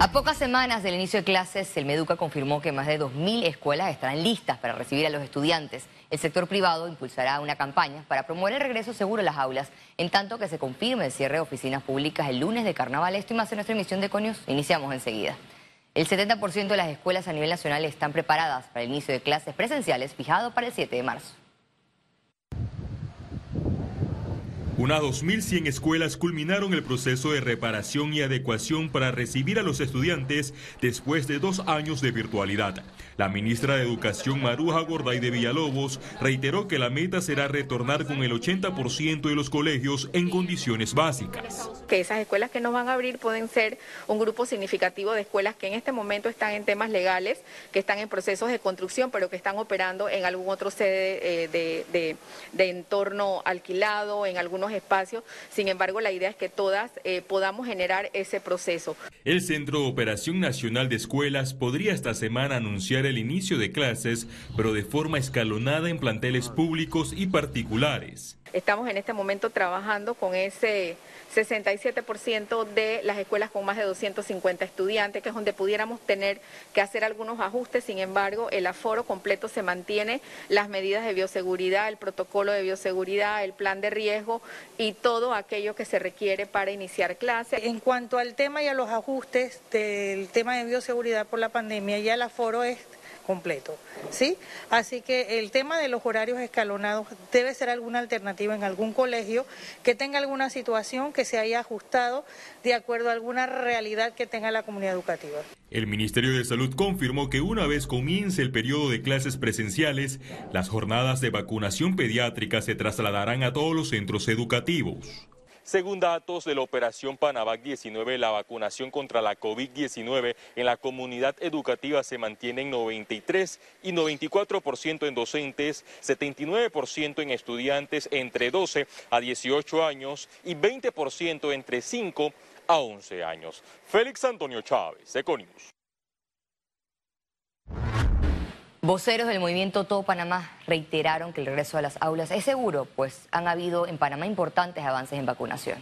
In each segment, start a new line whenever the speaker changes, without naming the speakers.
A pocas semanas del inicio de clases, el Meduca confirmó que más de 2.000 escuelas estarán listas para recibir a los estudiantes. El sector privado impulsará una campaña para promover el regreso seguro a las aulas, en tanto que se confirme el cierre de oficinas públicas el lunes de carnaval. Esto y más en nuestra emisión de Conios. Iniciamos enseguida. El 70% de las escuelas a nivel nacional están preparadas para el inicio de clases presenciales fijado para el 7 de marzo.
Unas 2.100 escuelas culminaron el proceso de reparación y adecuación para recibir a los estudiantes después de dos años de virtualidad. La ministra de Educación Maruja Gorday de Villalobos reiteró que la meta será retornar con el 80% de los colegios en condiciones básicas.
Que esas escuelas que nos van a abrir pueden ser un grupo significativo de escuelas que en este momento están en temas legales, que están en procesos de construcción, pero que están operando en algún otro sede eh, de, de entorno alquilado, en algunos espacios. Sin embargo, la idea es que todas eh, podamos generar ese proceso.
El Centro de Operación Nacional de Escuelas podría esta semana anunciar el inicio de clases, pero de forma escalonada en planteles públicos y particulares.
Estamos en este momento trabajando con ese 67% de las escuelas con más de 250 estudiantes, que es donde pudiéramos tener que hacer algunos ajustes. Sin embargo, el aforo completo se mantiene, las medidas de bioseguridad, el protocolo de bioseguridad, el plan de riesgo y todo aquello que se requiere para iniciar clases.
En cuanto al tema y a los ajustes del tema de bioseguridad por la pandemia, ya el aforo es completo, ¿sí? Así que el tema de los horarios escalonados debe ser alguna alternativa en algún colegio que tenga alguna situación que se haya ajustado de acuerdo a alguna realidad que tenga la comunidad educativa.
El Ministerio de Salud confirmó que una vez comience el periodo de clases presenciales, las jornadas de vacunación pediátrica se trasladarán a todos los centros educativos. Según datos de la operación Panavac 19, la vacunación contra la COVID-19 en la comunidad educativa se mantiene en 93 y 94% en docentes, 79% en estudiantes entre 12 a 18 años y 20% entre 5 a 11 años. Félix Antonio Chávez, Econimus.
Voceros del movimiento Todo Panamá reiteraron que el regreso a las aulas es seguro, pues han habido en Panamá importantes avances en vacunación.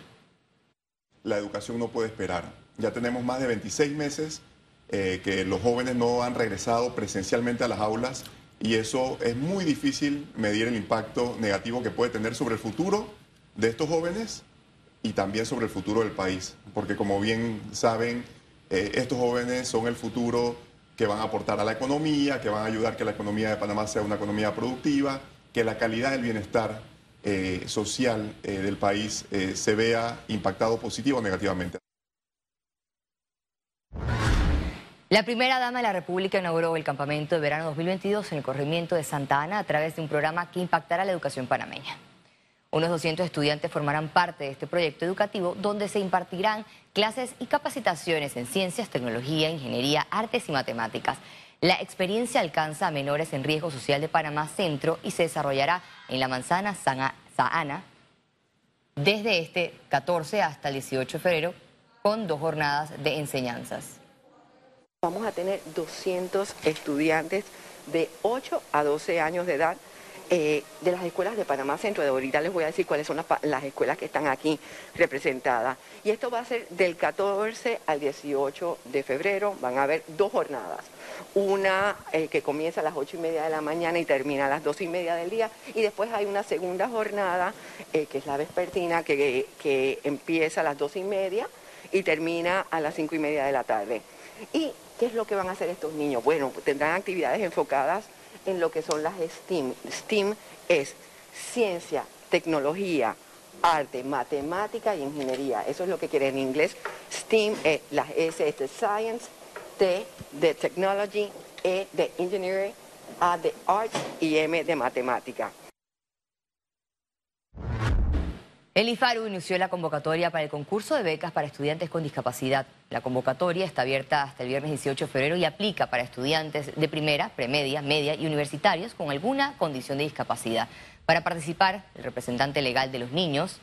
La educación no puede esperar. Ya tenemos más de 26 meses eh, que los jóvenes no han regresado presencialmente a las aulas y eso es muy difícil medir el impacto negativo que puede tener sobre el futuro de estos jóvenes y también sobre el futuro del país, porque como bien saben, eh, estos jóvenes son el futuro que van a aportar a la economía, que van a ayudar que la economía de Panamá sea una economía productiva, que la calidad del bienestar eh, social eh, del país eh, se vea impactado positivo o negativamente.
La primera dama de la República inauguró el campamento de verano 2022 en el corregimiento de Santa Ana a través de un programa que impactará la educación panameña. Unos 200 estudiantes formarán parte de este proyecto educativo donde se impartirán clases y capacitaciones en ciencias, tecnología, ingeniería, artes y matemáticas. La experiencia alcanza a menores en riesgo social de Panamá Centro y se desarrollará en la manzana Sahana desde este 14 hasta el 18 de febrero con dos jornadas de enseñanzas.
Vamos a tener 200 estudiantes de 8 a 12 años de edad eh, de las escuelas de Panamá Centro. De ahorita les voy a decir cuáles son las, escuelas que están aquí representadas. Y esto va a ser del 14 al 18 de febrero. Van a haber dos jornadas. Una eh, que comienza a las 8 y media de la mañana y termina a las 2 y media del día. Y después hay una segunda jornada, eh, que es la vespertina, que, que empieza a las 2 y media y termina a las 5 y media de la tarde. ¿Y qué es lo que van a hacer estos niños? Bueno, tendrán actividades enfocadas en lo que son las STEAM. STEAM es ciencia, tecnología, arte, matemática y ingeniería. Eso es lo que quiere en inglés. STEAM, es las S es de Science, T de Technology, E de Engineering, A de Arts y M de Matemática.
El IFARU inició la convocatoria para el concurso de becas para estudiantes con discapacidad. La convocatoria está abierta hasta el viernes 18 de febrero y aplica para estudiantes de primera, premedia, media y universitarios con alguna condición de discapacidad. Para participar, el representante legal de los niños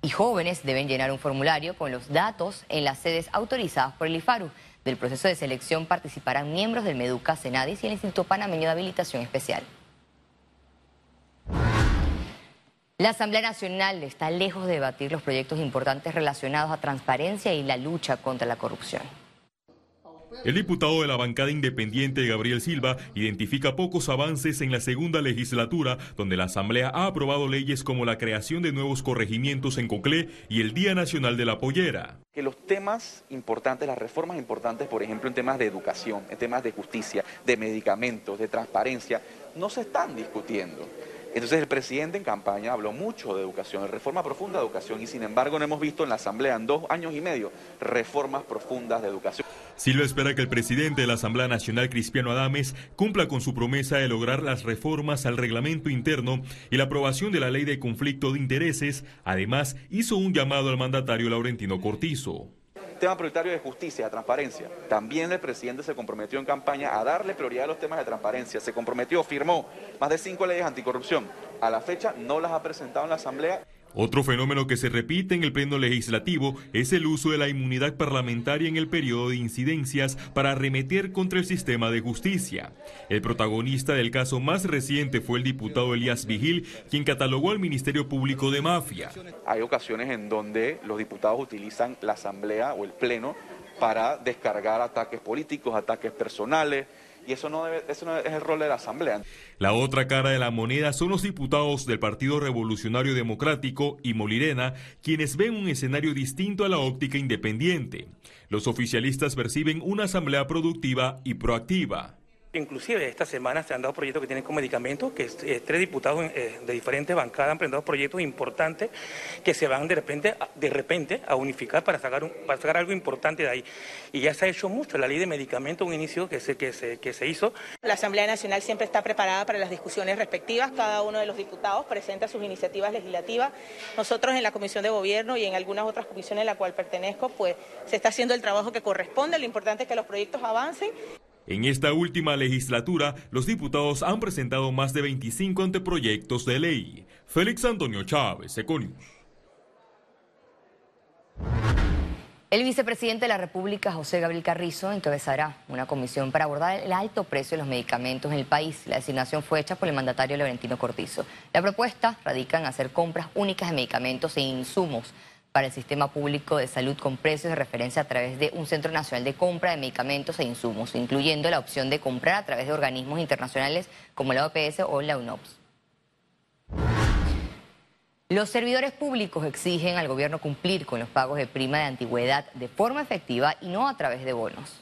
y jóvenes deben llenar un formulario con los datos en las sedes autorizadas por el IFARU. Del proceso de selección participarán miembros del MEDUCA, Senadis y el Instituto Panameño de Habilitación Especial. La Asamblea Nacional está lejos de debatir los proyectos importantes relacionados a transparencia y la lucha contra la corrupción.
El diputado de la bancada independiente Gabriel Silva identifica pocos avances en la segunda legislatura, donde la Asamblea ha aprobado leyes como la creación de nuevos corregimientos en Coclé y el Día Nacional de la Pollera.
Que los temas importantes, las reformas importantes, por ejemplo, en temas de educación, en temas de justicia, de medicamentos, de transparencia, no se están discutiendo. Entonces el presidente en campaña habló mucho de educación, de reforma profunda de educación, y sin embargo no hemos visto en la Asamblea en dos años y medio reformas profundas de educación.
Silva espera que el presidente de la Asamblea Nacional, Cristiano Adames, cumpla con su promesa de lograr las reformas al reglamento interno y la aprobación de la ley de conflicto de intereses. Además, hizo un llamado al mandatario Laurentino Cortizo
tema prioritario de justicia, de transparencia. También el presidente se comprometió en campaña a darle prioridad a los temas de transparencia. Se comprometió, firmó más de cinco leyes anticorrupción. A la fecha no las ha presentado en la Asamblea.
Otro fenómeno que se repite en el pleno legislativo es el uso de la inmunidad parlamentaria en el periodo de incidencias para arremeter contra el sistema de justicia. El protagonista del caso más reciente fue el diputado Elías Vigil, quien catalogó al Ministerio Público de mafia.
Hay ocasiones en donde los diputados utilizan la asamblea o el pleno para descargar ataques políticos, ataques personales, y eso no, debe, eso no es el rol de la Asamblea.
La otra cara de la moneda son los diputados del Partido Revolucionario Democrático y Molirena, quienes ven un escenario distinto a la óptica independiente. Los oficialistas perciben una asamblea productiva y proactiva.
Inclusive esta semana se han dado proyectos que tienen como medicamento, que eh, tres diputados eh, de diferentes bancadas han presentado proyectos importantes que se van de repente, de repente a unificar para sacar, para sacar algo importante de ahí. Y ya se ha hecho mucho. La ley de medicamentos, un inicio que se, que, se, que se hizo.
La Asamblea Nacional siempre está preparada para las discusiones respectivas. Cada uno de los diputados presenta sus iniciativas legislativas. Nosotros en la Comisión de Gobierno y en algunas otras comisiones a la cual pertenezco, pues se está haciendo el trabajo que corresponde. Lo importante es que los proyectos avancen.
En esta última legislatura, los diputados han presentado más de 25 anteproyectos de ley. Félix Antonio Chávez, Econius.
El vicepresidente de la República, José Gabriel Carrizo, encabezará una comisión para abordar el alto precio de los medicamentos en el país. La designación fue hecha por el mandatario Laurentino Cortizo. La propuesta radica en hacer compras únicas de medicamentos e insumos para el sistema público de salud con precios de referencia a través de un Centro Nacional de Compra de Medicamentos e Insumos, incluyendo la opción de comprar a través de organismos internacionales como la OPS o la UNOPS. Los servidores públicos exigen al gobierno cumplir con los pagos de prima de antigüedad de forma efectiva y no a través de bonos.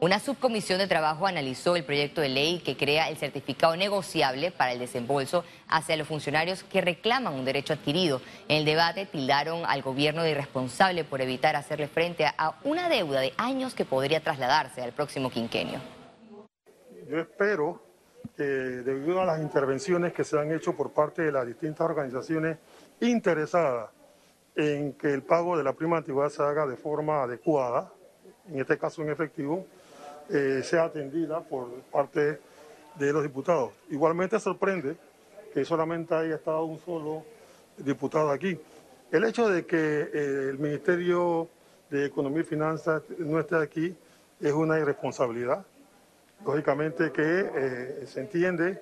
Una subcomisión de trabajo analizó el proyecto de ley que crea el certificado negociable para el desembolso hacia los funcionarios que reclaman un derecho adquirido. En el debate tildaron al gobierno de irresponsable por evitar hacerle frente a una deuda de años que podría trasladarse al próximo quinquenio.
Yo espero que debido a las intervenciones que se han hecho por parte de las distintas organizaciones interesadas en que el pago de la prima antigüedad se haga de forma adecuada, en este caso en efectivo, eh, sea atendida por parte de los diputados. Igualmente sorprende que solamente haya estado un solo diputado aquí. El hecho de que eh, el Ministerio de Economía y Finanzas no esté aquí es una irresponsabilidad. Lógicamente que eh, se entiende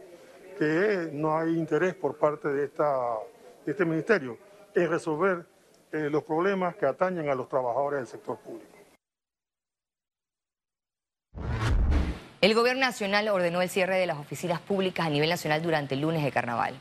que no hay interés por parte de, de este ministerio en resolver los problemas que atañen a los trabajadores del sector público.
El gobierno nacional ordenó el cierre de las oficinas públicas a nivel nacional durante el lunes de carnaval.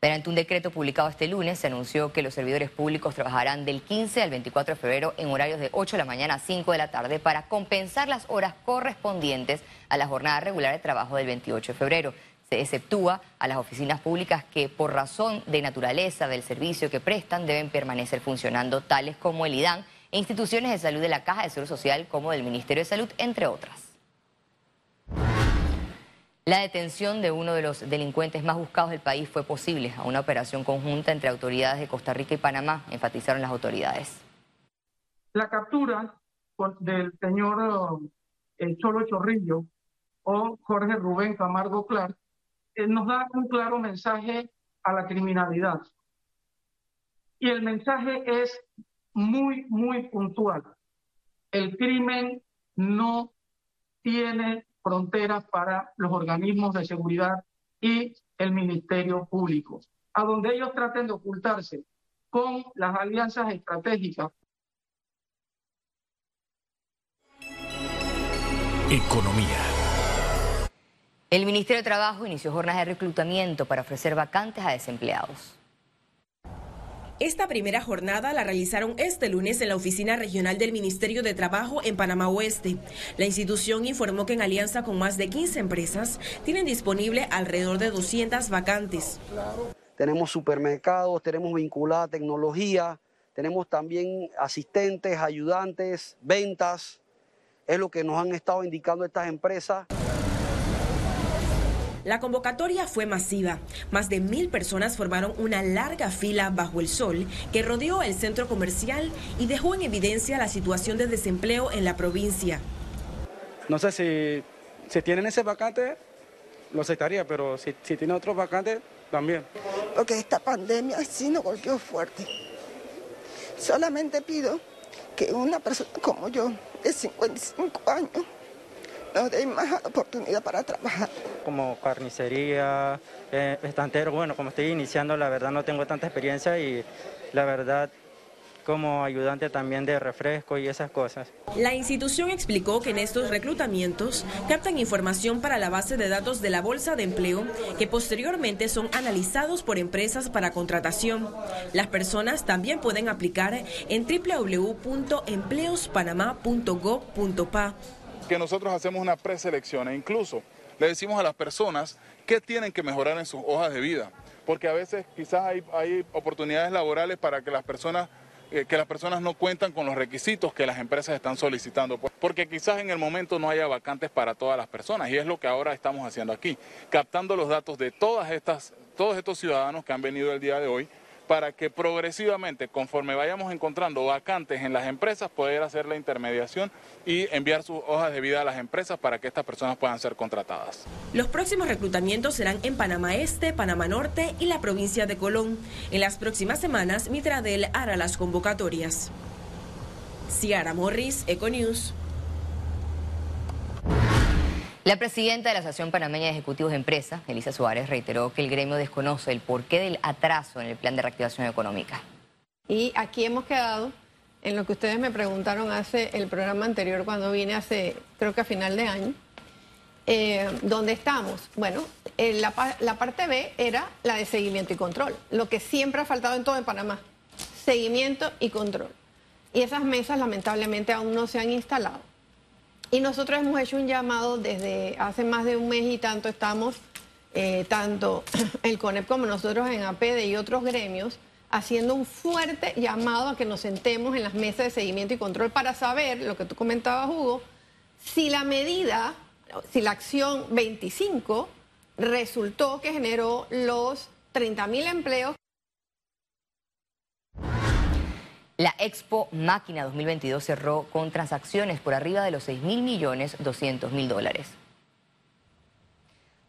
Mediante un decreto publicado este lunes, se anunció que los servidores públicos trabajarán del 15 al 24 de febrero en horarios de 8 de la mañana a 5 de la tarde para compensar las horas correspondientes a la jornada regular de trabajo del 28 de febrero. Se exceptúa a las oficinas públicas que, por razón de naturaleza del servicio que prestan, deben permanecer funcionando, tales como el IDAN e instituciones de salud de la Caja de Seguro Social como del Ministerio de Salud, entre otras. La detención de uno de los delincuentes más buscados del país fue posible a una operación conjunta entre autoridades de Costa Rica y Panamá, enfatizaron las autoridades.
La captura del señor eh, Cholo Chorrillo o Jorge Rubén Camargo Clark eh, nos da un claro mensaje a la criminalidad. Y el mensaje es muy, muy puntual. El crimen no tiene fronteras para los organismos de seguridad y el Ministerio Público, a donde ellos traten de ocultarse con las alianzas estratégicas
Economía.
El Ministerio de Trabajo inició jornadas de reclutamiento para ofrecer vacantes a desempleados.
Esta primera jornada la realizaron este lunes en la oficina regional del Ministerio de Trabajo en Panamá Oeste. La institución informó que en alianza con más de 15 empresas tienen disponible alrededor de 200 vacantes.
Tenemos supermercados, tenemos vinculada tecnología, tenemos también asistentes, ayudantes, ventas. Es lo que nos han estado indicando estas empresas.
La convocatoria fue masiva. Más de mil personas formaron una larga fila bajo el sol que rodeó el centro comercial y dejó en evidencia la situación de desempleo en la provincia.
No sé si, si tienen ese vacante, lo aceptaría, pero si, si tienen otros vacantes, también.
Porque esta pandemia sí nos golpeó fuerte. Solamente pido que una persona como yo, de 55 años, nos den más oportunidad para trabajar.
Como carnicería, eh, estantero, bueno, como estoy iniciando, la verdad no tengo tanta experiencia y la verdad como ayudante también de refresco y esas cosas.
La institución explicó que en estos reclutamientos captan información para la base de datos de la Bolsa de Empleo que posteriormente son analizados por empresas para contratación. Las personas también pueden aplicar en www.empleospanamá.gov.pa
que nosotros hacemos una preselección e incluso le decimos a las personas qué tienen que mejorar en sus hojas de vida, porque a veces quizás hay, hay oportunidades laborales para que las personas eh, que las personas no cuentan con los requisitos que las empresas están solicitando, porque quizás en el momento no haya vacantes para todas las personas. Y es lo que ahora estamos haciendo aquí, captando los datos de todas estas, todos estos ciudadanos que han venido el día de hoy para que progresivamente, conforme vayamos encontrando vacantes en las empresas, poder hacer la intermediación y enviar sus hojas de vida a las empresas para que estas personas puedan ser contratadas.
Los próximos reclutamientos serán en Panamá Este, Panamá Norte y la provincia de Colón. En las próximas semanas, Mitradel hará las convocatorias. Ciara Morris, Econews.
La presidenta de la Asociación Panameña de Ejecutivos de Empresas, Elisa Suárez, reiteró que el gremio desconoce el porqué del atraso en el plan de reactivación económica.
Y aquí hemos quedado en lo que ustedes me preguntaron hace el programa anterior cuando vine hace, creo que a final de año. Eh, ¿Dónde estamos? Bueno, eh, la, la parte B era la de seguimiento y control, lo que siempre ha faltado en todo en Panamá, seguimiento y control. Y esas mesas lamentablemente aún no se han instalado. Y nosotros hemos hecho un llamado desde hace más de un mes y tanto, estamos, eh, tanto el CONEP como nosotros en APD y otros gremios, haciendo un fuerte llamado a que nos sentemos en las mesas de seguimiento y control para saber, lo que tú comentabas, Hugo, si la medida, si la acción 25 resultó que generó los 30 mil empleos
La Expo Máquina 2022 cerró con transacciones por arriba de los 6 mil millones 200 mil dólares.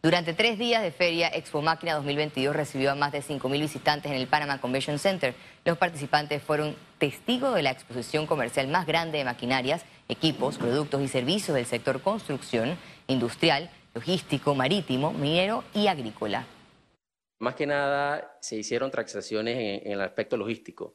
Durante tres días de feria, Expo Máquina 2022 recibió a más de 5 mil visitantes en el Panama Convention Center. Los participantes fueron testigos de la exposición comercial más grande de maquinarias, equipos, productos y servicios del sector construcción, industrial, logístico, marítimo, minero y agrícola.
Más que nada se hicieron transacciones en, en el aspecto logístico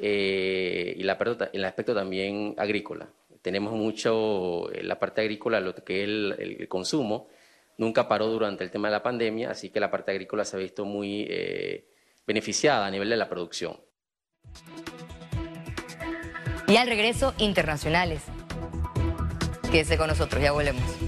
eh, y la, el aspecto también agrícola. Tenemos mucho, eh, la parte agrícola, lo que es el, consumo, nunca paró durante el tema de la pandemia, así que la parte agrícola se ha visto muy eh, beneficiada a nivel de la producción.
Y al regreso, internacionales. Quédese con nosotros, ya volvemos.